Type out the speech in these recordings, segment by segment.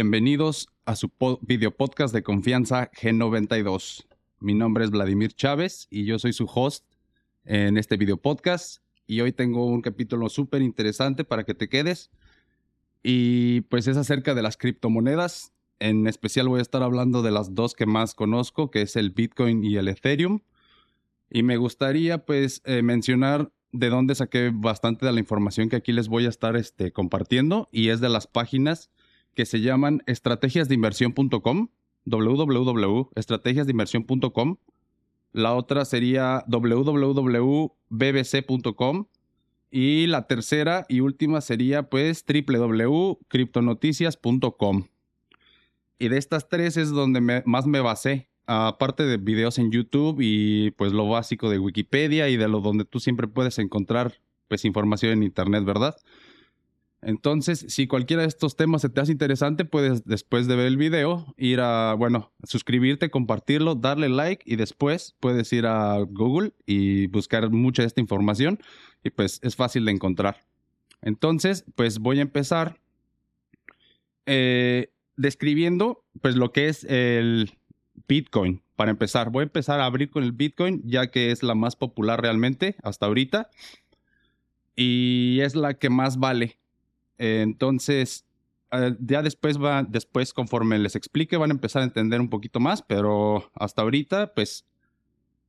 Bienvenidos a su video podcast de confianza G92. Mi nombre es Vladimir Chávez y yo soy su host en este video podcast. Y hoy tengo un capítulo súper interesante para que te quedes. Y pues es acerca de las criptomonedas. En especial voy a estar hablando de las dos que más conozco, que es el Bitcoin y el Ethereum. Y me gustaría pues eh, mencionar de dónde saqué bastante de la información que aquí les voy a estar este, compartiendo. Y es de las páginas que se llaman estrategiasdeinversión.com, www.estrategiasdeinversión.com. La otra sería www.bbc.com. Y la tercera y última sería pues www.criptonoticias.com. Y de estas tres es donde más me basé, aparte de videos en YouTube y pues lo básico de Wikipedia y de lo donde tú siempre puedes encontrar pues información en internet, ¿verdad? Entonces, si cualquiera de estos temas se te hace interesante, puedes después de ver el video ir a, bueno, suscribirte, compartirlo, darle like y después puedes ir a Google y buscar mucha de esta información y pues es fácil de encontrar. Entonces, pues voy a empezar eh, describiendo pues lo que es el Bitcoin. Para empezar, voy a empezar a abrir con el Bitcoin ya que es la más popular realmente hasta ahorita y es la que más vale entonces, eh, ya después va, después conforme les explique, van a empezar a entender un poquito más, pero hasta ahorita, pues,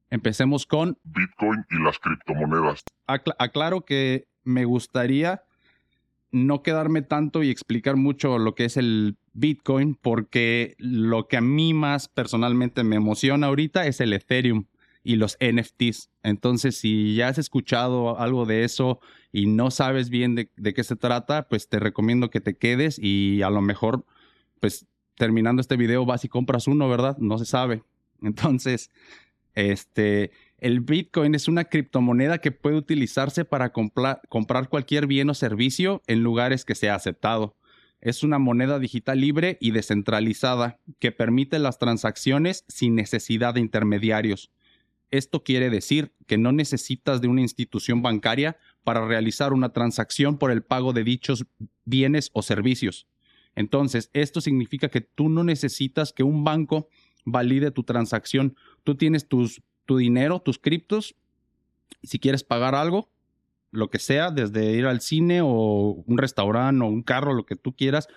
empecemos con Bitcoin y las criptomonedas. aclaro que me gustaría no quedarme tanto y explicar mucho lo que es el Bitcoin, porque lo que a mí más personalmente me emociona ahorita es el Ethereum y los NFTs. Entonces, si ya has escuchado algo de eso y no sabes bien de, qué se trata, pues te recomiendo que te quedes y a lo mejor, pues terminando este video vas y compras uno, ¿verdad? No se sabe. Entonces, este, el Bitcoin es una criptomoneda que puede utilizarse para comprar cualquier bien o servicio en lugares que sea aceptado. Es una moneda digital libre y descentralizada que permite las transacciones sin necesidad de intermediarios. Esto quiere decir que no necesitas de una institución bancaria para realizar una transacción por el pago de dichos bienes o servicios. Entonces, esto significa que tú no necesitas que un banco valide tu transacción. Tú tienes tus, tu dinero, tus criptos. Si quieres pagar algo, lo que sea, desde ir al cine o un restaurante o un carro, lo que tú quieras,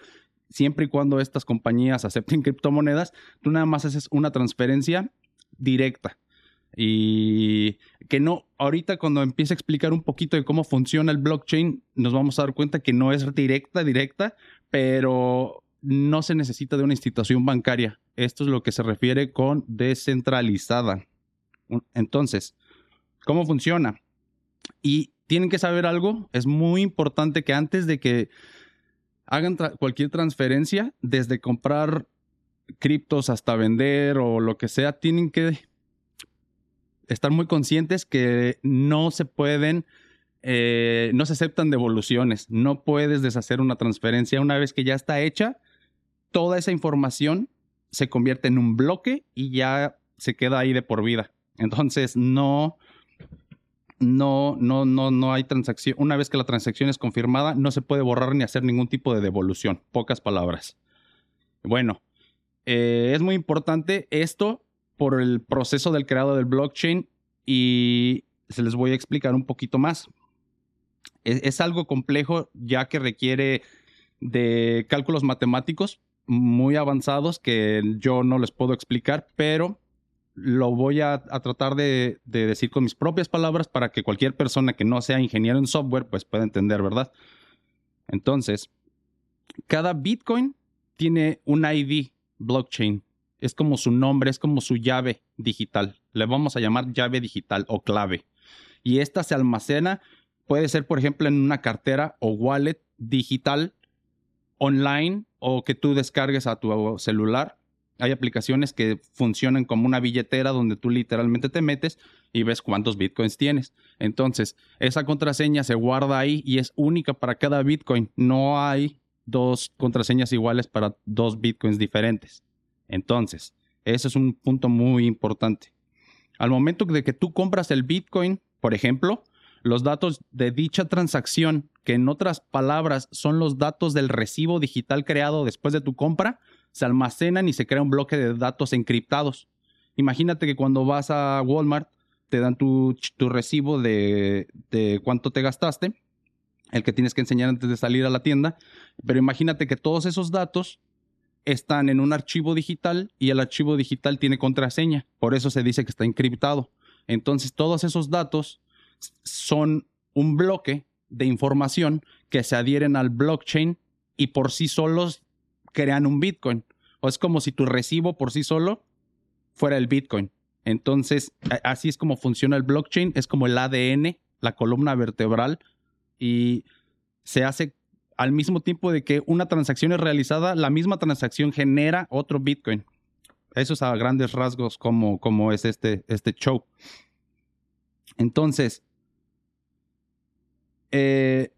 siempre y cuando estas compañías acepten criptomonedas, tú nada más haces una transferencia directa y que no, ahorita cuando empiece a explicar un poquito de cómo funciona el blockchain, nos vamos a dar cuenta que no es directa, directa, pero no se necesita de una institución bancaria. Esto es lo que se refiere con descentralizada. Entonces, ¿cómo funciona? Y tienen que saber algo, es muy importante que antes de que hagan cualquier transferencia, desde comprar criptos hasta vender o lo que sea, tienen que estar muy conscientes que no se pueden, eh, no se aceptan devoluciones. No puedes deshacer una transferencia una vez que ya está hecha. Toda esa información se convierte en un bloque y ya se queda ahí de por vida. Entonces, no, no, no, no, no hay transacción. Una vez que la transacción es confirmada, no se puede borrar ni hacer ningún tipo de devolución. Pocas palabras. Bueno, eh, es muy importante esto por el proceso del creado del blockchain y se les voy a explicar un poquito más. Es, algo complejo ya que requiere de cálculos matemáticos muy avanzados que yo no les puedo explicar, pero lo voy a, tratar de, de, decir con mis propias palabras para que cualquier persona que no sea ingeniero en software pues pueda entender, ¿verdad? Entonces, cada Bitcoin tiene un ID blockchain es como su nombre, es como su llave digital. Le vamos a llamar llave digital o clave. Y esta se almacena, puede ser por ejemplo en una cartera o wallet digital online o que tú descargues a tu celular. Hay aplicaciones que funcionan como una billetera donde tú literalmente te metes y ves cuántos bitcoins tienes. Entonces, esa contraseña se guarda ahí y es única para cada bitcoin. No hay dos contraseñas iguales para dos bitcoins diferentes. Entonces, ese es un punto muy importante. Al momento de que tú compras el Bitcoin, por ejemplo, los datos de dicha transacción que en otras palabras son los datos del recibo digital creado después de tu compra, se almacenan y se crea un bloque de datos encriptados. Imagínate que cuando vas a Walmart te dan tu, recibo de, de cuánto te gastaste, el que tienes que enseñar antes de salir a la tienda, pero imagínate que todos esos datos están en un archivo digital y el archivo digital tiene contraseña, por eso se dice que está encriptado. Entonces todos esos datos son un bloque de información que se adhieren al blockchain y por sí solos crean un Bitcoin. O es como si tu recibo por sí solo fuera el Bitcoin. Entonces, así es como funciona el blockchain, es como el ADN, la columna vertebral, y se hace al mismo tiempo de que una transacción es realizada, la misma transacción genera otro Bitcoin. Eso es a grandes rasgos como, como es este, este show. Entonces, eh,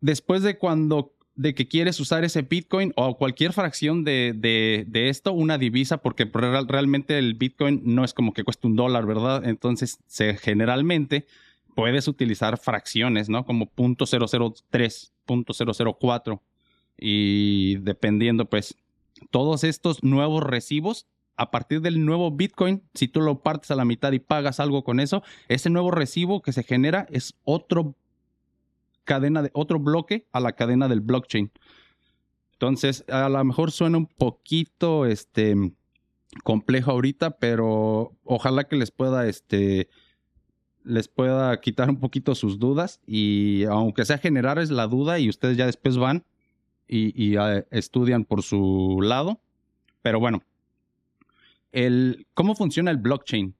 después de cuando de que quieres usar ese Bitcoin o cualquier fracción de, de, esto, una divisa, porque realmente el Bitcoin no es como que cueste un dólar, ¿verdad? Entonces, generalmente puedes utilizar fracciones, ¿no? Como .003, .004 y dependiendo, pues, todos estos nuevos recibos a partir del nuevo Bitcoin, si tú lo partes a la mitad y pagas algo con eso, ese nuevo recibo que se genera es otro cadena de otro bloque a la cadena del blockchain. Entonces, a lo mejor suena un poquito este complejo ahorita, pero ojalá que les pueda este les pueda quitar un poquito sus dudas y aunque sea generar es la duda y ustedes ya después van y, ah, estudian por su lado. Pero bueno, el, ¿cómo funciona el blockchain?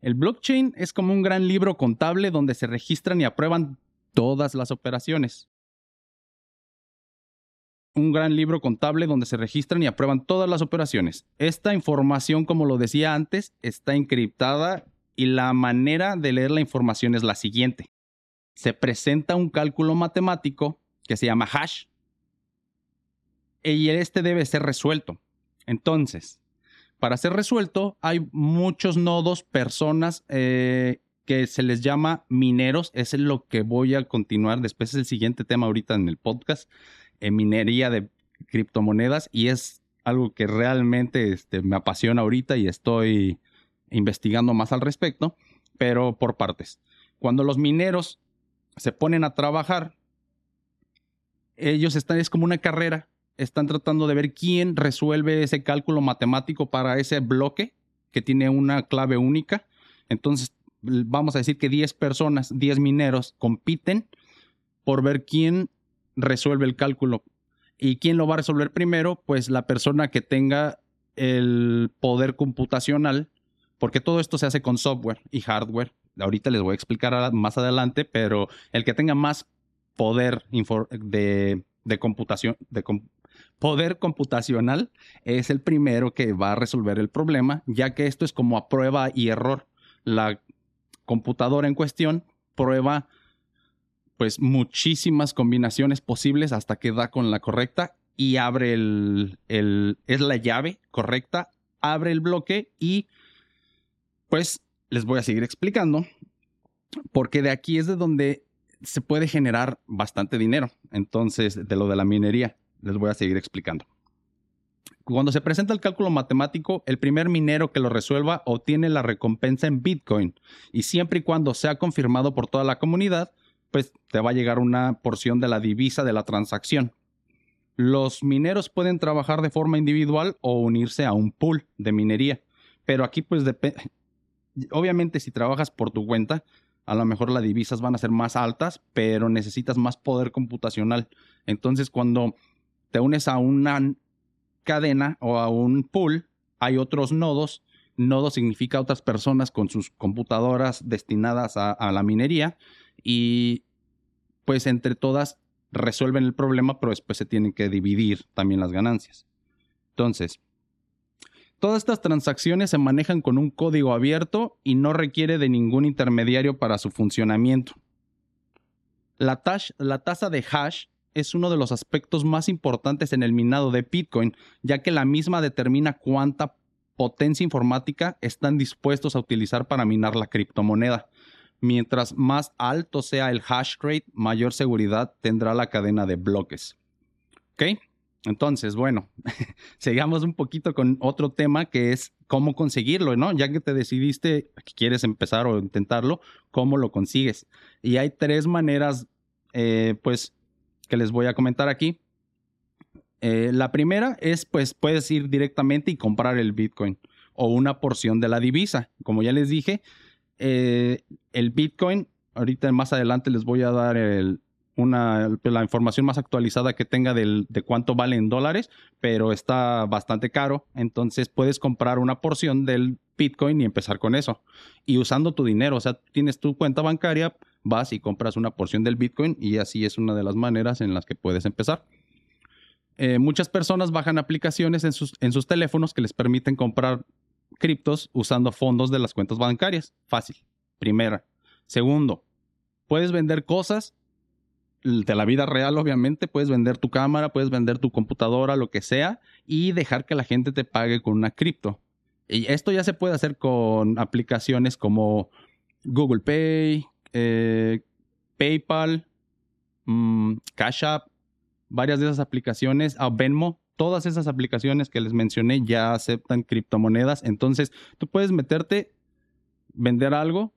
El blockchain es como un gran libro contable donde se registran y aprueban todas las operaciones. Un gran libro contable donde se registran y aprueban todas las operaciones. Esta información, como lo decía antes, está encriptada y la manera de leer la información es la siguiente. Se presenta un cálculo matemático que se llama hash y este debe ser resuelto. Entonces, para ser resuelto hay muchos nodos, personas eh, que se les llama mineros. es lo que voy a continuar. Después es el siguiente tema ahorita en el podcast. en minería de criptomonedas. Y es algo que realmente este, me apasiona ahorita y estoy investigando más al respecto. Pero por partes. Cuando los mineros se ponen a trabajar, ellos están, es como una carrera. Están tratando de ver quién resuelve ese cálculo matemático para ese bloque que tiene una clave única. Entonces vamos a decir que 10 personas, 10 mineros compiten por ver quién resuelve el cálculo. ¿Y quién lo va a resolver primero? Pues la persona que tenga el poder computacional, porque todo esto se hace con software y hardware. Ahorita les voy a explicar más adelante, pero el que tenga más poder de, de computación, de poder computacional, es el primero que va a resolver el problema, ya que esto es como a prueba y error. La computadora en cuestión prueba pues muchísimas combinaciones posibles hasta que da con la correcta y abre el, es la llave correcta, abre el bloque y pues les voy a seguir explicando porque de aquí es de donde se puede generar bastante dinero. Entonces, de lo de la minería, les voy a seguir explicando. Cuando se presenta el cálculo matemático, el primer minero que lo resuelva obtiene la recompensa en Bitcoin y siempre y cuando sea confirmado por toda la comunidad, pues te va a llegar una porción de la divisa de la transacción. Los mineros pueden trabajar de forma individual o unirse a un pool de minería, pero aquí pues depende, obviamente si trabajas por tu cuenta, a lo mejor las divisas van a ser más altas, pero necesitas más poder computacional. Entonces cuando te unes a una cadena o a un pool hay otros nodos. Nodo significa otras personas con sus computadoras destinadas a, la minería y pues entre todas resuelven el problema, pero después se tienen que dividir también las ganancias. Entonces, todas estas transacciones se manejan con un código abierto y no requiere de ningún intermediario para su funcionamiento. La, tasa de hash es uno de los aspectos más importantes en el minado de Bitcoin, ya que la misma determina cuánta potencia informática están dispuestos a utilizar para minar la criptomoneda. Mientras más alto sea el hash rate, mayor seguridad tendrá la cadena de bloques. ¿Ok? Entonces, bueno, sigamos un poquito con otro tema que es cómo conseguirlo, ¿no? Ya que te decidiste que quieres empezar o intentarlo, ¿cómo lo consigues? Y hay tres maneras, eh, pues, que les voy a comentar aquí. Eh, la primera es, pues, puedes ir directamente y comprar el Bitcoin o una porción de la divisa. Como ya les dije, eh, el Bitcoin, ahorita más adelante les voy a dar el, la información más actualizada que tenga del, de cuánto vale en dólares, pero está bastante caro. Entonces puedes comprar una porción del Bitcoin y empezar con eso. Y usando tu dinero, o sea, tienes tu cuenta bancaria, vas y compras una porción del Bitcoin y así es una de las maneras en las que puedes empezar. Eh, muchas personas bajan aplicaciones en sus, en sus teléfonos que les permiten comprar criptos usando fondos de las cuentas bancarias. Fácil. Primera. Segundo, puedes vender cosas de la vida real, obviamente. Puedes vender tu cámara, puedes vender tu computadora, lo que sea, y dejar que la gente te pague con una cripto. Y esto ya se puede hacer con aplicaciones como Google Pay, eh, PayPal, mm, Cash App, varias de esas aplicaciones, a Venmo, todas esas aplicaciones que les mencioné ya aceptan criptomonedas. Entonces, tú puedes meterte, vender algo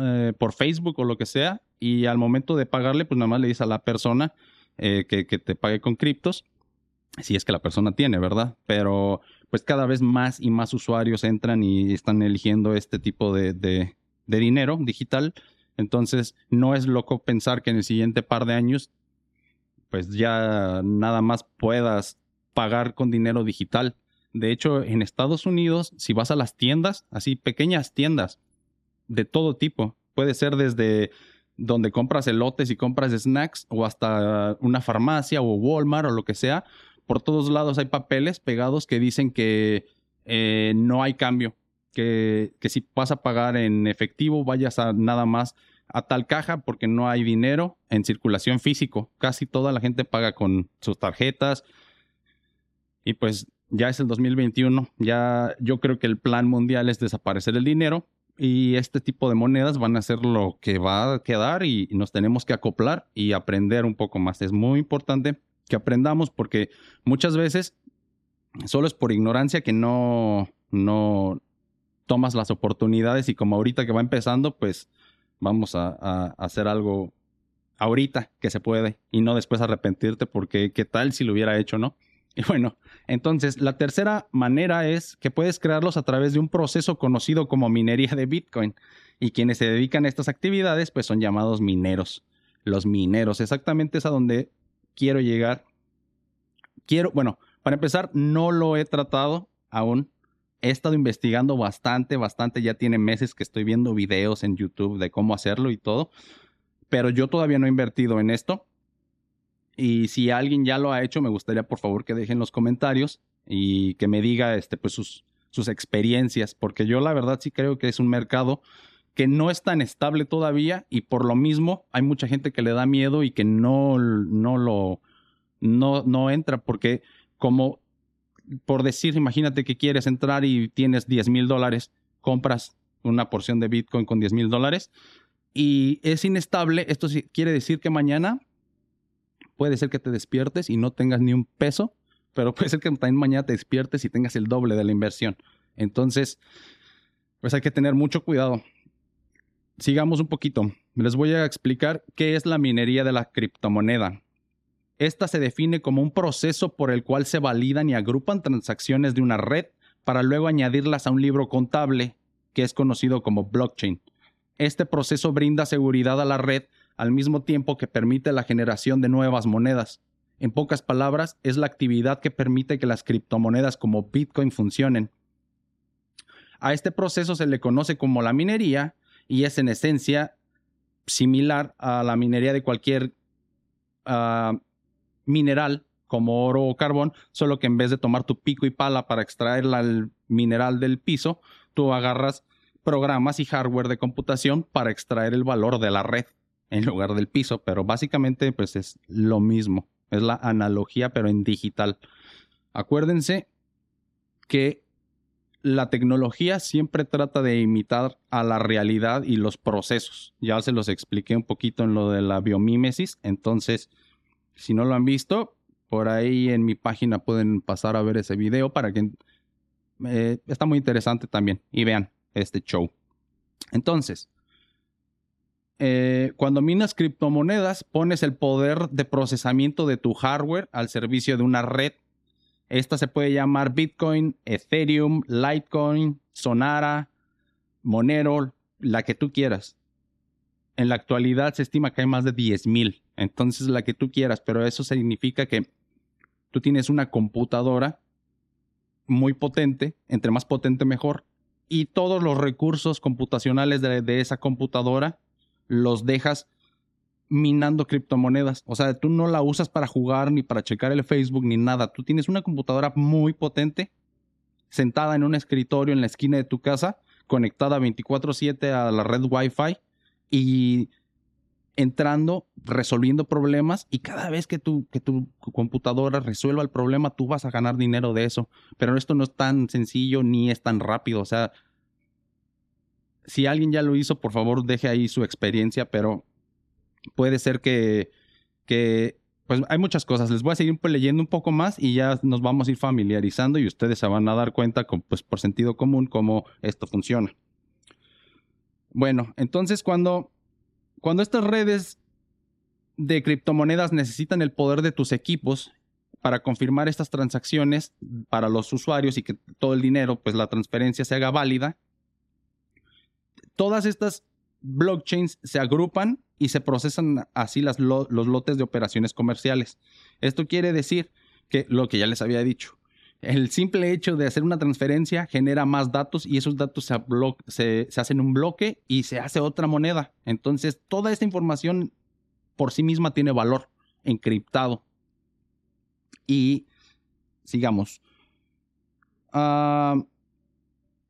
eh, por Facebook o lo que sea, y al momento de pagarle, pues nada más le dices a la persona eh, que, te pague con criptos, si es que la persona tiene, ¿verdad? Pero pues cada vez más y más usuarios entran y están eligiendo este tipo de, de dinero digital. Entonces, no es loco pensar que en el siguiente par de años pues ya nada más puedas pagar con dinero digital. De hecho, en Estados Unidos, si vas a las tiendas, así pequeñas tiendas de todo tipo, puede ser desde donde compras elotes y compras snacks o hasta una farmacia o Walmart o lo que sea, por todos lados hay papeles pegados que dicen que eh, no hay cambio, que, que si vas a pagar en efectivo, vayas a nada más a tal caja porque no hay dinero en circulación físico. Casi toda la gente paga con sus tarjetas. Y pues ya es el 2021. Ya yo creo que el plan mundial es desaparecer el dinero y este tipo de monedas van a ser lo que va a quedar y nos tenemos que acoplar y aprender un poco más. Es muy importante que aprendamos porque muchas veces solo es por ignorancia que no no tomas las oportunidades y como ahorita que va empezando, pues vamos a, hacer algo ahorita que se puede y no después arrepentirte porque qué tal si lo hubiera hecho, ¿no? Y bueno, entonces la tercera manera es que puedes crearlos a través de un proceso conocido como minería de Bitcoin y quienes se dedican a estas actividades pues son llamados mineros. Los mineros, exactamente es a donde quiero llegar. Quiero, bueno, para empezar, no lo he tratado aún, he estado investigando bastante, bastante, ya tiene meses que estoy viendo videos en YouTube de cómo hacerlo y todo, pero yo todavía no he invertido en esto. Y si alguien ya lo ha hecho, me gustaría por favor que dejen los comentarios y que me diga este, pues, sus, sus experiencias, porque yo la verdad sí creo que es un mercado que no es tan estable todavía y por lo mismo hay mucha gente que le da miedo y que no, no lo no, no entra porque como por decir, imagínate que quieres entrar y tienes 10 mil dólares, compras una porción de Bitcoin con 10 mil dólares y es inestable, esto quiere decir que mañana puede ser que te despiertes y no tengas ni un peso, pero puede ser que también mañana te despiertes y tengas el doble de la inversión. Entonces, pues hay que tener mucho cuidado. Sigamos un poquito. Les voy a explicar qué es la minería de la criptomoneda. Esta se define como un proceso por el cual se validan y agrupan transacciones de una red para luego añadirlas a un libro contable que es conocido como blockchain. Este proceso brinda seguridad a la red al mismo tiempo que permite la generación de nuevas monedas. En pocas palabras, es la actividad que permite que las criptomonedas como Bitcoin funcionen. A este proceso se le conoce como la minería y es en esencia similar a la minería de cualquier ah, mineral como oro o carbón, solo que en vez de tomar tu pico y pala para extraer el mineral del piso, tú agarras programas y hardware de computación para extraer el valor de la red en lugar del piso, pero básicamente pues es lo mismo, es la analogía pero en digital. Acuérdense que la tecnología siempre trata de imitar a la realidad y los procesos. Ya se los expliqué un poquito en lo de la biomímesis, entonces, si no lo han visto, por ahí en mi página pueden pasar a ver ese video para que... Eh, está muy interesante también y vean este show. Entonces, eh, cuando minas criptomonedas, pones el poder de procesamiento de tu hardware al servicio de una red esta se puede llamar Bitcoin, Ethereum, Litecoin, Sonara, Monero, la que tú quieras. En la actualidad se estima que hay más de 10.000. Entonces la que tú quieras, pero eso significa que tú tienes una computadora muy potente, entre más potente mejor, y todos los recursos computacionales de, de esa computadora los dejas minando criptomonedas. O sea, tú no la usas para jugar ni para checar el Facebook ni nada. Tú tienes una computadora muy potente sentada en un escritorio en la esquina de tu casa, conectada 24/7 a la red Wi-Fi y entrando, resolviendo problemas y cada vez que tu, que tu computadora resuelva el problema, tú vas a ganar dinero de eso. Pero esto no es tan sencillo ni es tan rápido. O sea, si alguien ya lo hizo, por favor deje ahí su experiencia, pero puede ser que, pues hay muchas cosas. Les voy a seguir leyendo un poco más y ya nos vamos a ir familiarizando y ustedes se van a dar cuenta, con, pues por sentido común, cómo esto funciona. Bueno, entonces cuando, cuando estas redes de criptomonedas necesitan el poder de tus equipos para confirmar estas transacciones para los usuarios y que todo el dinero, pues la transferencia se haga válida, todas estas blockchains se agrupan y se procesan así las los lotes de operaciones comerciales. Esto quiere decir que lo que ya les había dicho, el simple hecho de hacer una transferencia genera más datos y esos datos se, se, hacen un bloque y se hace otra moneda. Entonces, toda esta información por sí misma tiene valor encriptado. Y sigamos. Ah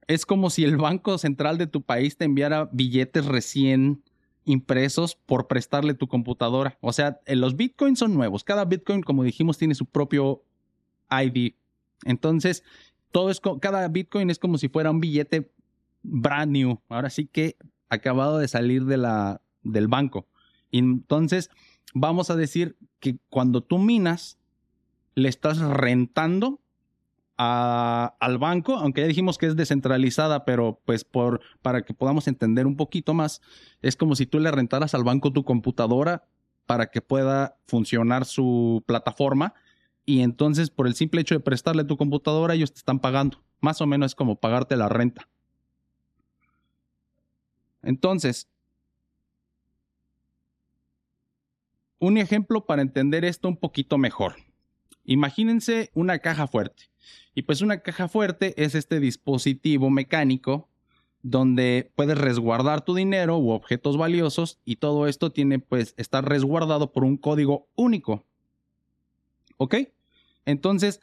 es como si el Banco Central de tu país te enviara billetes recién impresos por prestarle tu computadora. O sea, eh, los bitcoins son nuevos. Cada bitcoin, como dijimos, tiene su propio ID. Entonces, todo es cada bitcoin es como si fuera un billete brand new. Ahora sí que acabado de salir de la, del banco. entonces, vamos a decir que cuando tú minas, le estás rentando al banco, aunque ya dijimos que es descentralizada, pero pues por, para que podamos entender un poquito más, es como si tú le rentaras al banco tu computadora para que pueda funcionar su plataforma y entonces por el simple hecho de prestarle tu computadora ellos te están pagando. Más o menos es como pagarte la renta. Entonces, un ejemplo para entender esto un poquito mejor. Imagínense una caja fuerte. Y pues una caja fuerte es este dispositivo mecánico donde puedes resguardar tu dinero u objetos valiosos y todo esto tiene pues estar resguardado por un código único. ¿Ok? Entonces,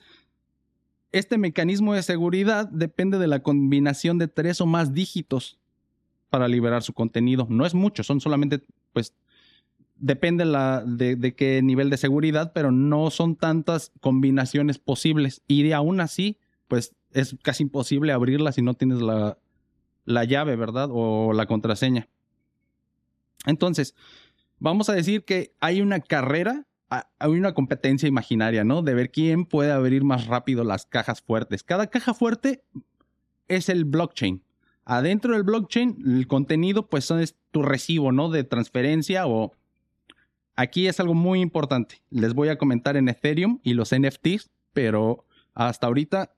este mecanismo de seguridad depende de la combinación de tres o más dígitos para liberar su contenido. No es mucho, son solamente pues depende de, qué nivel de seguridad, pero no son tantas combinaciones posibles. Y de aún así, pues es casi imposible abrirla si no tienes la, la llave, ¿verdad? O la contraseña. Entonces, vamos a decir que hay una carrera, hay una competencia imaginaria, ¿no? De ver quién puede abrir más rápido las cajas fuertes. Cada caja fuerte es el blockchain. Adentro del blockchain, el contenido, pues, es tu recibo, ¿no? De transferencia o Aquí es algo muy importante. Les voy a comentar en Ethereum y los NFTs, pero hasta ahorita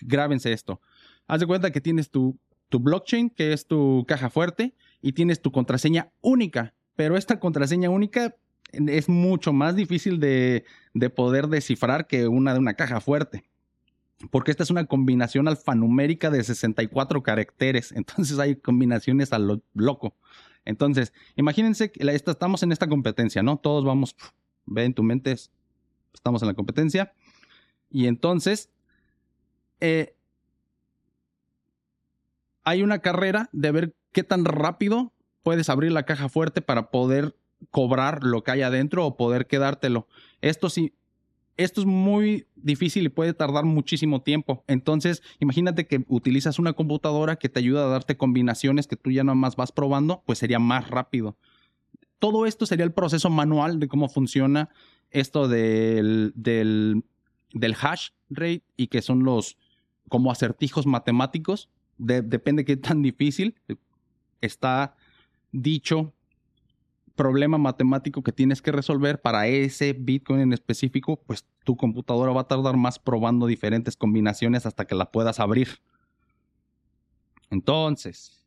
grábense esto. Haz de cuenta que tienes tu, tu blockchain, que es tu caja fuerte, y tienes tu contraseña única. Pero esta contraseña única es mucho más difícil de, de poder descifrar que una de una caja fuerte porque esta es una combinación alfanumérica de 64 caracteres, entonces hay combinaciones a lo loco. Entonces, imagínense que estamos en esta competencia, ¿no? Todos vamos, ve en tu mente, estamos en la competencia. Y entonces, eh, hay una carrera de ver qué tan rápido puedes abrir la caja fuerte para poder cobrar lo que hay adentro o poder quedártelo. Esto sí, esto es muy difícil y puede tardar muchísimo tiempo. Entonces, imagínate que utilizas una computadora que te ayuda a darte combinaciones que tú ya nada más vas probando, pues sería más rápido. Todo esto sería el proceso manual de cómo funciona esto del, del, hash rate y que son los como acertijos matemáticos. depende de qué tan difícil está dicho problema matemático que tienes que resolver para ese Bitcoin en específico, pues tu computadora va a tardar más probando diferentes combinaciones hasta que la puedas abrir. Entonces,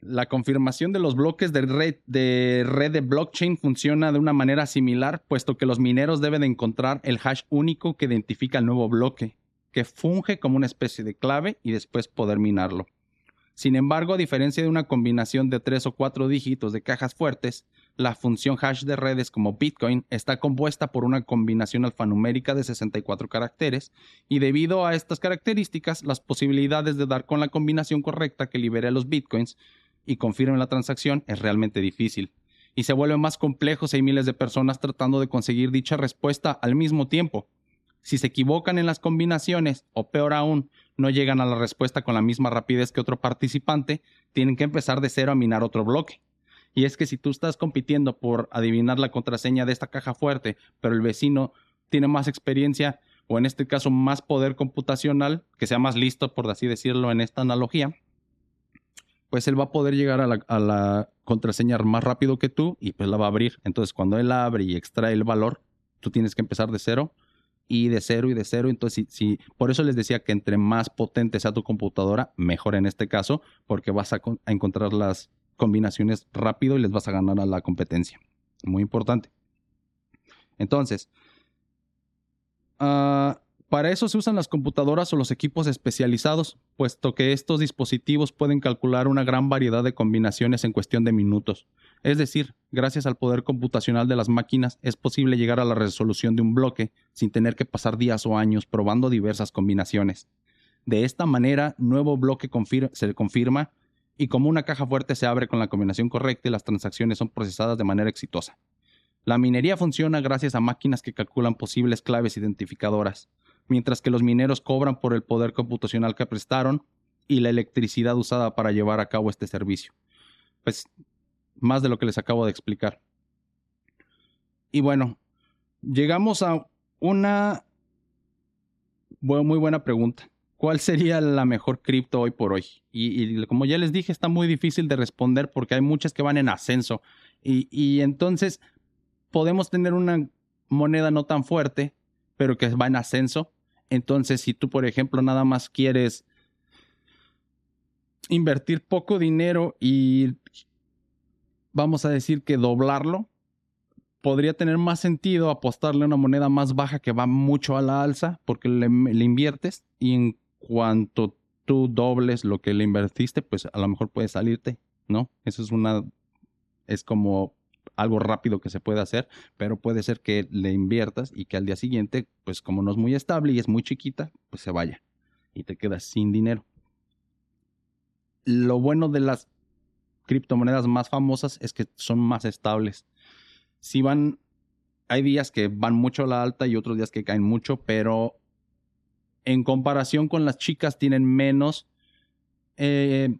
la confirmación de los bloques de red, de red de blockchain funciona de una manera similar, puesto que los mineros deben de encontrar el hash único que identifica el nuevo bloque, que funge como una especie de clave y después poder minarlo. Sin embargo, a diferencia de una combinación de tres o cuatro dígitos de cajas fuertes, la función hash de redes como Bitcoin está compuesta por una combinación alfanumérica de 64 caracteres y debido a estas características, las posibilidades de dar con la combinación correcta que libere los Bitcoins y confirme la transacción es realmente difícil. Y se vuelve más complejo si hay miles de personas tratando de conseguir dicha respuesta al mismo tiempo. Si se equivocan en las combinaciones, o peor aún, no llegan a la respuesta con la misma rapidez que otro participante, tienen que empezar de cero a minar otro bloque. Y es que si tú estás compitiendo por adivinar la contraseña de esta caja fuerte, pero el vecino tiene más experiencia, o en este caso más poder computacional, que sea más listo, por así decirlo, en esta analogía, pues él va a poder llegar a la, a la contraseña más rápido que tú y pues la va a abrir. Entonces cuando él abre y extrae el valor, tú tienes que empezar de cero y de cero y de cero. Entonces, si, por eso les decía que entre más potente sea tu computadora, mejor en este caso, porque vas a, encontrar las combinaciones rápido y les vas a ganar a la competencia. Muy importante. Entonces, ah, para eso se usan las computadoras o los equipos especializados, puesto que estos dispositivos pueden calcular una gran variedad de combinaciones en cuestión de minutos. Es decir, gracias al poder computacional de las máquinas es posible llegar a la resolución de un bloque sin tener que pasar días o años probando diversas combinaciones. De esta manera, nuevo bloque se confirma y como una caja fuerte se abre con la combinación correcta y las transacciones son procesadas de manera exitosa. La minería funciona gracias a máquinas que calculan posibles claves identificadoras mientras que los mineros cobran por el poder computacional que prestaron y la electricidad usada para llevar a cabo este servicio. Pues más de lo que les acabo de explicar. Y bueno, llegamos a una muy buena pregunta. ¿Cuál sería la mejor cripto hoy por hoy? Y, como ya les dije, está muy difícil de responder porque hay muchas que van en ascenso. Y, y entonces podemos tener una moneda no tan fuerte, pero que va en ascenso, entonces, si tú, por ejemplo, nada más quieres invertir poco dinero y vamos a decir que doblarlo, podría tener más sentido apostarle a una moneda más baja que va mucho a la alza porque le, inviertes y en cuanto tú dobles lo que le invertiste, pues a lo mejor puede salirte, ¿no? Eso es una, es como algo rápido que se puede hacer, pero puede ser que le inviertas y que al día siguiente, pues como no es muy estable y es muy chiquita, pues se vaya y te quedas sin dinero. Lo bueno de las criptomonedas más famosas es que son más estables. Si van, hay días que van mucho a la alta y otros días que caen mucho, pero en comparación con las chicas tienen menos eh,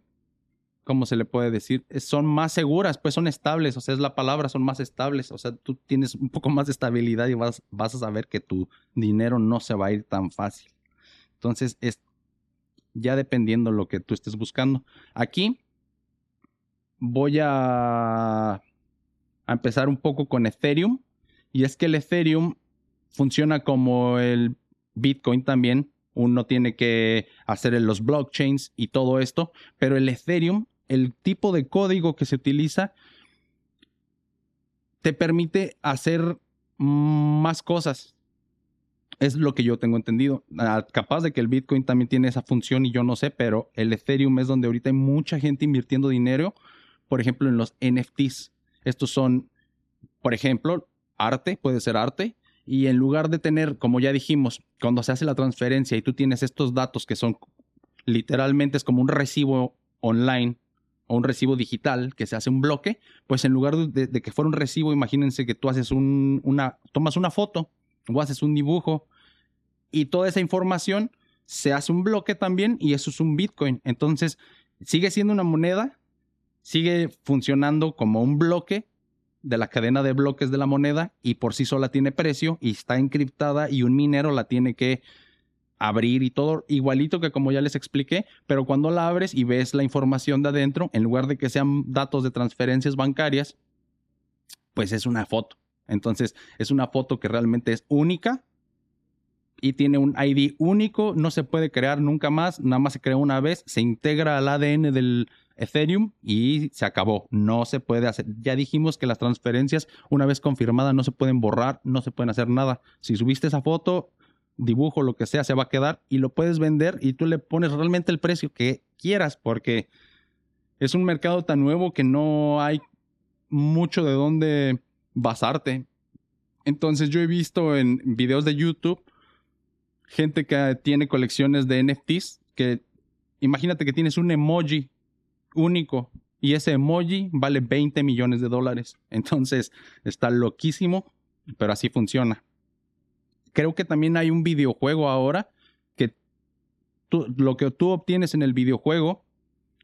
¿cómo se le puede decir? Son más seguras, pues son estables, o sea, es la palabra, son más estables, o sea, tú tienes un poco más de estabilidad y vas, vas a saber que tu dinero no se va a ir tan fácil. Entonces, es ya dependiendo lo que tú estés buscando. Aquí voy a, a empezar un poco con Ethereum, y es que el Ethereum funciona como el Bitcoin también, uno tiene que hacer los blockchains y todo esto, pero el Ethereum el tipo de código que se utiliza te permite hacer más cosas. Es lo que yo tengo entendido. Ah, capaz de que el Bitcoin también tiene esa función y yo no sé, pero el Ethereum es donde ahorita hay mucha gente invirtiendo dinero, por ejemplo, en los NFTs. Estos son, por ejemplo, arte, puede ser arte, y en lugar de tener, como ya dijimos, cuando se hace la transferencia y tú tienes estos datos que son literalmente es como un recibo online o un recibo digital que se hace un bloque, pues en lugar de, que fuera un recibo, imagínense que tú haces una, tomas una foto o haces un dibujo y toda esa información se hace un bloque también y eso es un Bitcoin. Entonces, sigue siendo una moneda, sigue funcionando como un bloque de la cadena de bloques de la moneda y por sí sola tiene precio y está encriptada y un minero la tiene que abrir y todo igualito que como ya les expliqué, pero cuando la abres y ves la información de adentro, en lugar de que sean datos de transferencias bancarias, pues es una foto. Entonces, es una foto que realmente es única y tiene un ID único, no se puede crear nunca más, nada más se crea una vez, se integra al ADN del Ethereum y se acabó. No se puede hacer. Ya dijimos que las transferencias, una vez confirmadas, no se pueden borrar, no se pueden hacer nada. Si subiste esa foto, dibujo, lo que sea, se va a quedar y lo puedes vender y tú le pones realmente el precio que quieras porque es un mercado tan nuevo que no hay mucho de dónde basarte. Entonces yo he visto en videos de YouTube gente que tiene colecciones de NFTs, que imagínate que tienes un emoji único y ese emoji vale 20 millones de dólares. Entonces está loquísimo, pero así funciona. Creo que también hay un videojuego ahora que lo que tú obtienes en el videojuego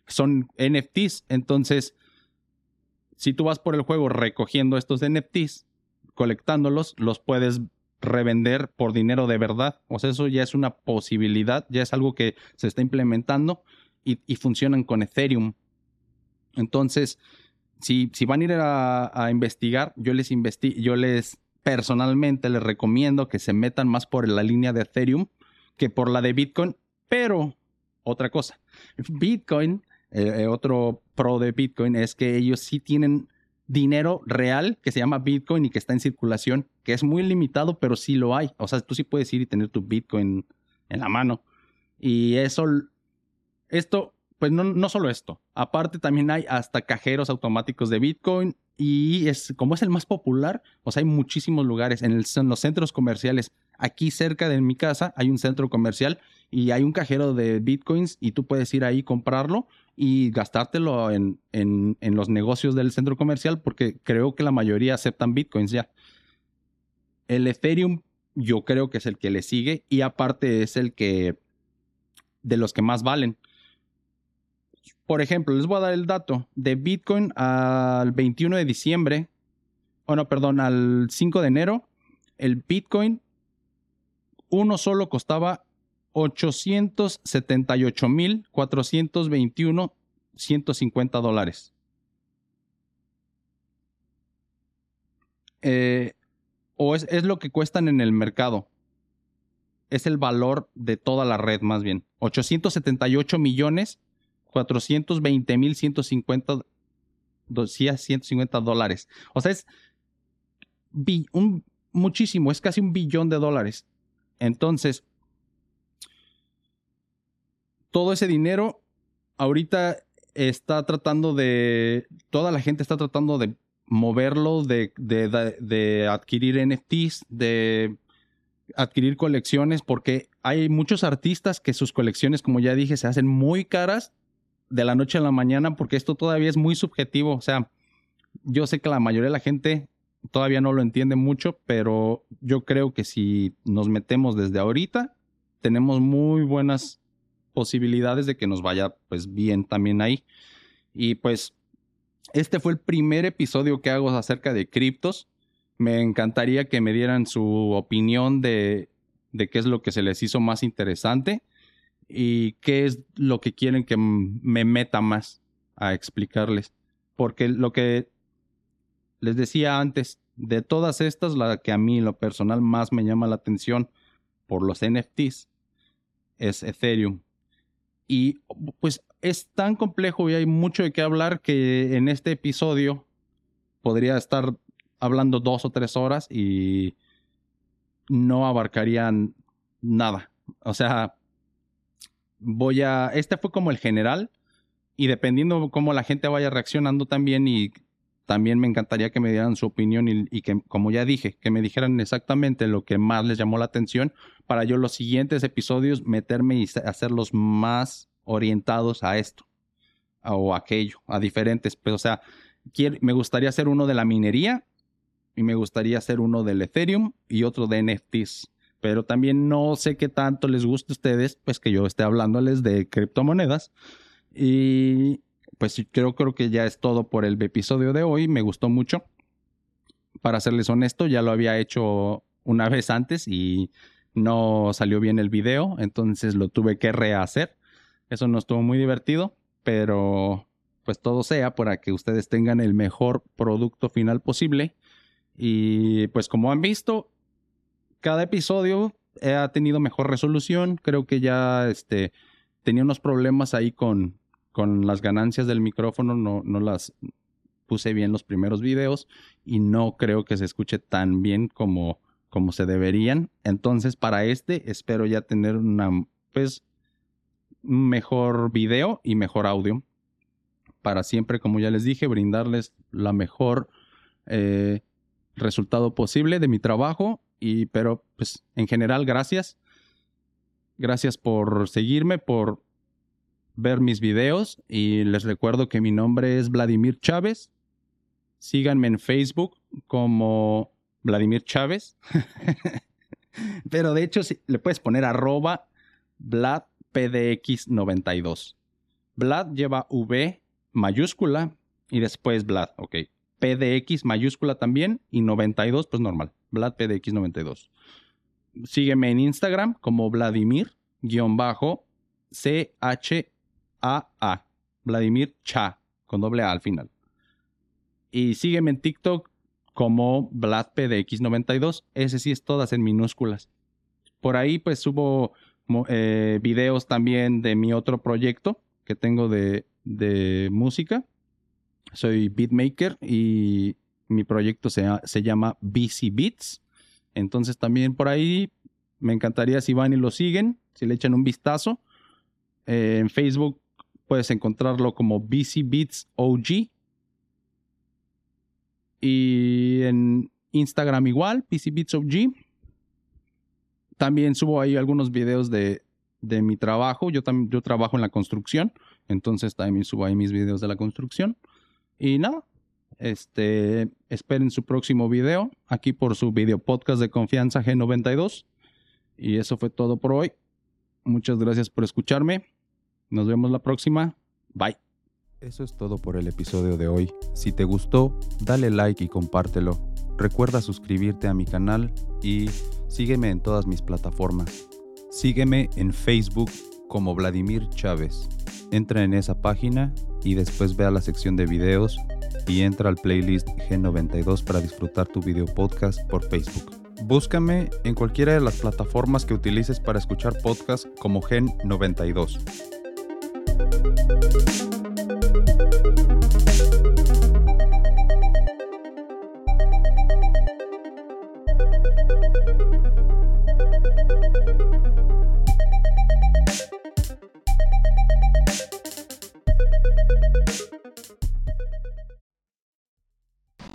son NFTs. Entonces, si tú vas por el juego recogiendo estos NFTs, colectándolos, los puedes revender por dinero de verdad. O sea, eso ya es una posibilidad, ya es algo que se está implementando y, funcionan con Ethereum. Entonces, si, van a ir a, investigar, yo les, yo les personalmente les recomiendo que se metan más por la línea de Ethereum que por la de Bitcoin. Pero, otra cosa, Bitcoin, eh, eh, otro pro de Bitcoin es que ellos sí tienen dinero real que se llama Bitcoin y que está en circulación, que es muy limitado, pero sí lo hay. O sea, tú sí puedes ir y tener tu Bitcoin en la mano. Y eso, esto, pues no, no solo esto. Aparte también hay hasta cajeros automáticos de Bitcoin y es como es el más popular, o sea, hay muchísimos lugares en, en los centros comerciales. Aquí cerca de mi casa hay un centro comercial y hay un cajero de bitcoins y tú puedes ir ahí comprarlo y gastártelo en, en, en, los negocios del centro comercial porque creo que la mayoría aceptan bitcoins ya. El Ethereum yo creo que es el que le sigue y aparte es el que de los que más valen. Por ejemplo, les voy a dar el dato de Bitcoin al 21 de diciembre, bueno, perdón, al 5 de enero, el Bitcoin uno solo costaba 878.421 150 dólares. Eh, o es, es, lo que cuestan en el mercado. Es el valor de toda la red, más bien. 878 millones 420 mil 150, 150 dólares. O sea, es un, muchísimo, es casi un billón de dólares. Entonces, todo ese dinero ahorita está tratando de, toda la gente está tratando de moverlo, de, de, adquirir NFTs, de adquirir colecciones, porque hay muchos artistas que sus colecciones, como ya dije, se hacen muy caras de la noche a la mañana, porque esto todavía es muy subjetivo. O sea, yo sé que la mayoría de la gente todavía no lo entiende mucho, pero yo creo que si nos metemos desde ahorita, tenemos muy buenas posibilidades de que nos vaya pues bien también ahí. Y pues este fue el primer episodio que hago acerca de criptos. Me encantaría que me dieran su opinión de, de qué es lo que se les hizo más interesante y qué es lo que quieren que me meta más a explicarles. Porque lo que les decía antes, de todas estas, la que a mí lo personal más me llama la atención por los NFTs es Ethereum. Y pues es tan complejo y hay mucho de qué hablar que en este episodio podría estar hablando dos o tres horas y no abarcarían nada. O sea, voy a... Este fue como el general y dependiendo cómo la gente vaya reaccionando también y también me encantaría que me dieran su opinión y, que, como ya dije, que me dijeran exactamente lo que más les llamó la atención para yo los siguientes episodios meterme y hacerlos más orientados a esto o aquello, a diferentes. Pues, o sea, me gustaría hacer uno de la minería, y me gustaría hacer uno del Ethereum y otro de NFTs. Pero también no sé qué tanto les gusta a ustedes, pues que yo esté hablándoles de criptomonedas. Y pues creo, creo que ya es todo por el episodio de hoy. Me gustó mucho. Para serles honesto, ya lo había hecho una vez antes y no salió bien el video, entonces lo tuve que rehacer. Eso no estuvo muy divertido, pero pues todo sea para que ustedes tengan el mejor producto final posible. Y pues como han visto, cada episodio ha tenido mejor resolución. Creo que ya este, tenía unos problemas ahí con, con las ganancias del micrófono, no, no las puse bien los primeros videos y no creo que se escuche tan bien como, como se deberían. Entonces, para este espero ya tener una, pues, mejor video y mejor audio. Para siempre, como ya les dije, brindarles la mejor eh, resultado posible de mi trabajo. Y, pero, pues, en general, gracias. Gracias por seguirme, por ver mis videos y les recuerdo que mi nombre es Vladimir Chávez. Síganme en Facebook como Vladimir Chávez. Pero de hecho le puedes poner arroba VladPDX92. Vlad lleva V mayúscula y después Vlad, ok. PDX mayúscula también y 92 pues normal. Vlad PDX92. Sígueme en Instagram como Vladimir-CH a Vladimir Cha, con doble A al final. Y sígueme en TikTok como VladPDX92. Ese sí es todas en minúsculas. Por ahí pues subo eh, videos también de mi otro proyecto que tengo de, de música. Soy beatmaker y mi proyecto se, se llama BC Beats. Entonces también por ahí me encantaría si van y lo siguen, si le echan un vistazo. Eh, en Facebook Puedes encontrarlo como BC Beats OG. Y en Instagram igual, BC Beats OG. También subo ahí algunos videos de, de mi trabajo. Yo también yo trabajo en la construcción. Entonces también subo ahí mis videos de la construcción. Y nada, este, esperen su próximo video aquí por su video podcast de confianza G92. Y eso fue todo por hoy. Muchas gracias por escucharme. Nos vemos la próxima. Bye. Eso es todo por el episodio de hoy. Si te gustó, dale like y compártelo. Recuerda suscribirte a mi canal y Sígueme en todas mis plataformas. Sígueme en Facebook como Vladimir Chávez. Entra en esa página y después ve a la sección de videos y entra al playlist G92 para disfrutar tu video podcast por Facebook. Búscame en cualquiera de las plataformas que utilices para escuchar podcasts como Gen92.